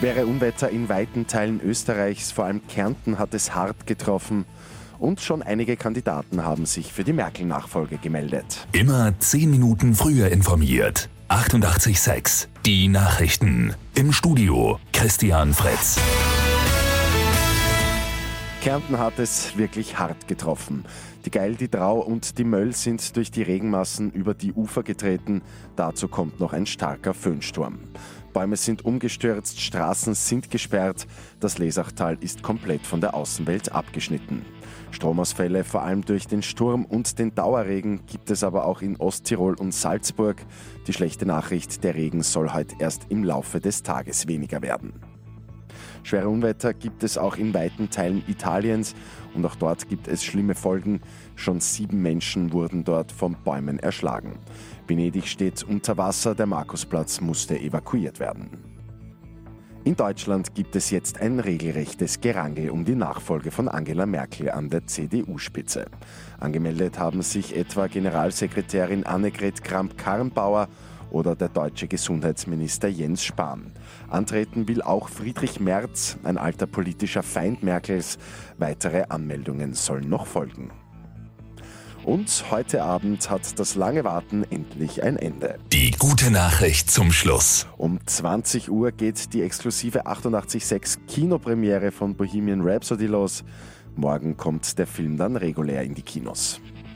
Schwere Unwetter in weiten Teilen Österreichs, vor allem Kärnten, hat es hart getroffen. Und schon einige Kandidaten haben sich für die Merkel-Nachfolge gemeldet. Immer zehn Minuten früher informiert. 88.6 Die Nachrichten. Im Studio Christian Fritz. Kärnten hat es wirklich hart getroffen. Die Geil, die Drau und die Möll sind durch die Regenmassen über die Ufer getreten. Dazu kommt noch ein starker Föhnsturm. Bäume sind umgestürzt, Straßen sind gesperrt. Das Lesachtal ist komplett von der Außenwelt abgeschnitten. Stromausfälle, vor allem durch den Sturm und den Dauerregen, gibt es aber auch in Osttirol und Salzburg. Die schlechte Nachricht, der Regen soll heute erst im Laufe des Tages weniger werden. Schwere Unwetter gibt es auch in weiten Teilen Italiens und auch dort gibt es schlimme Folgen. Schon sieben Menschen wurden dort von Bäumen erschlagen. Venedig steht unter Wasser, der Markusplatz musste evakuiert werden. In Deutschland gibt es jetzt ein regelrechtes Gerangel um die Nachfolge von Angela Merkel an der CDU-Spitze. Angemeldet haben sich etwa Generalsekretärin Annegret Kramp-Karrenbauer oder der deutsche Gesundheitsminister Jens Spahn. Antreten will auch Friedrich Merz, ein alter politischer Feind Merkels. Weitere Anmeldungen sollen noch folgen. Und heute Abend hat das lange Warten endlich ein Ende. Die gute Nachricht zum Schluss. Um 20 Uhr geht die exklusive 886 Kinopremiere von Bohemian Rhapsody los. Morgen kommt der Film dann regulär in die Kinos.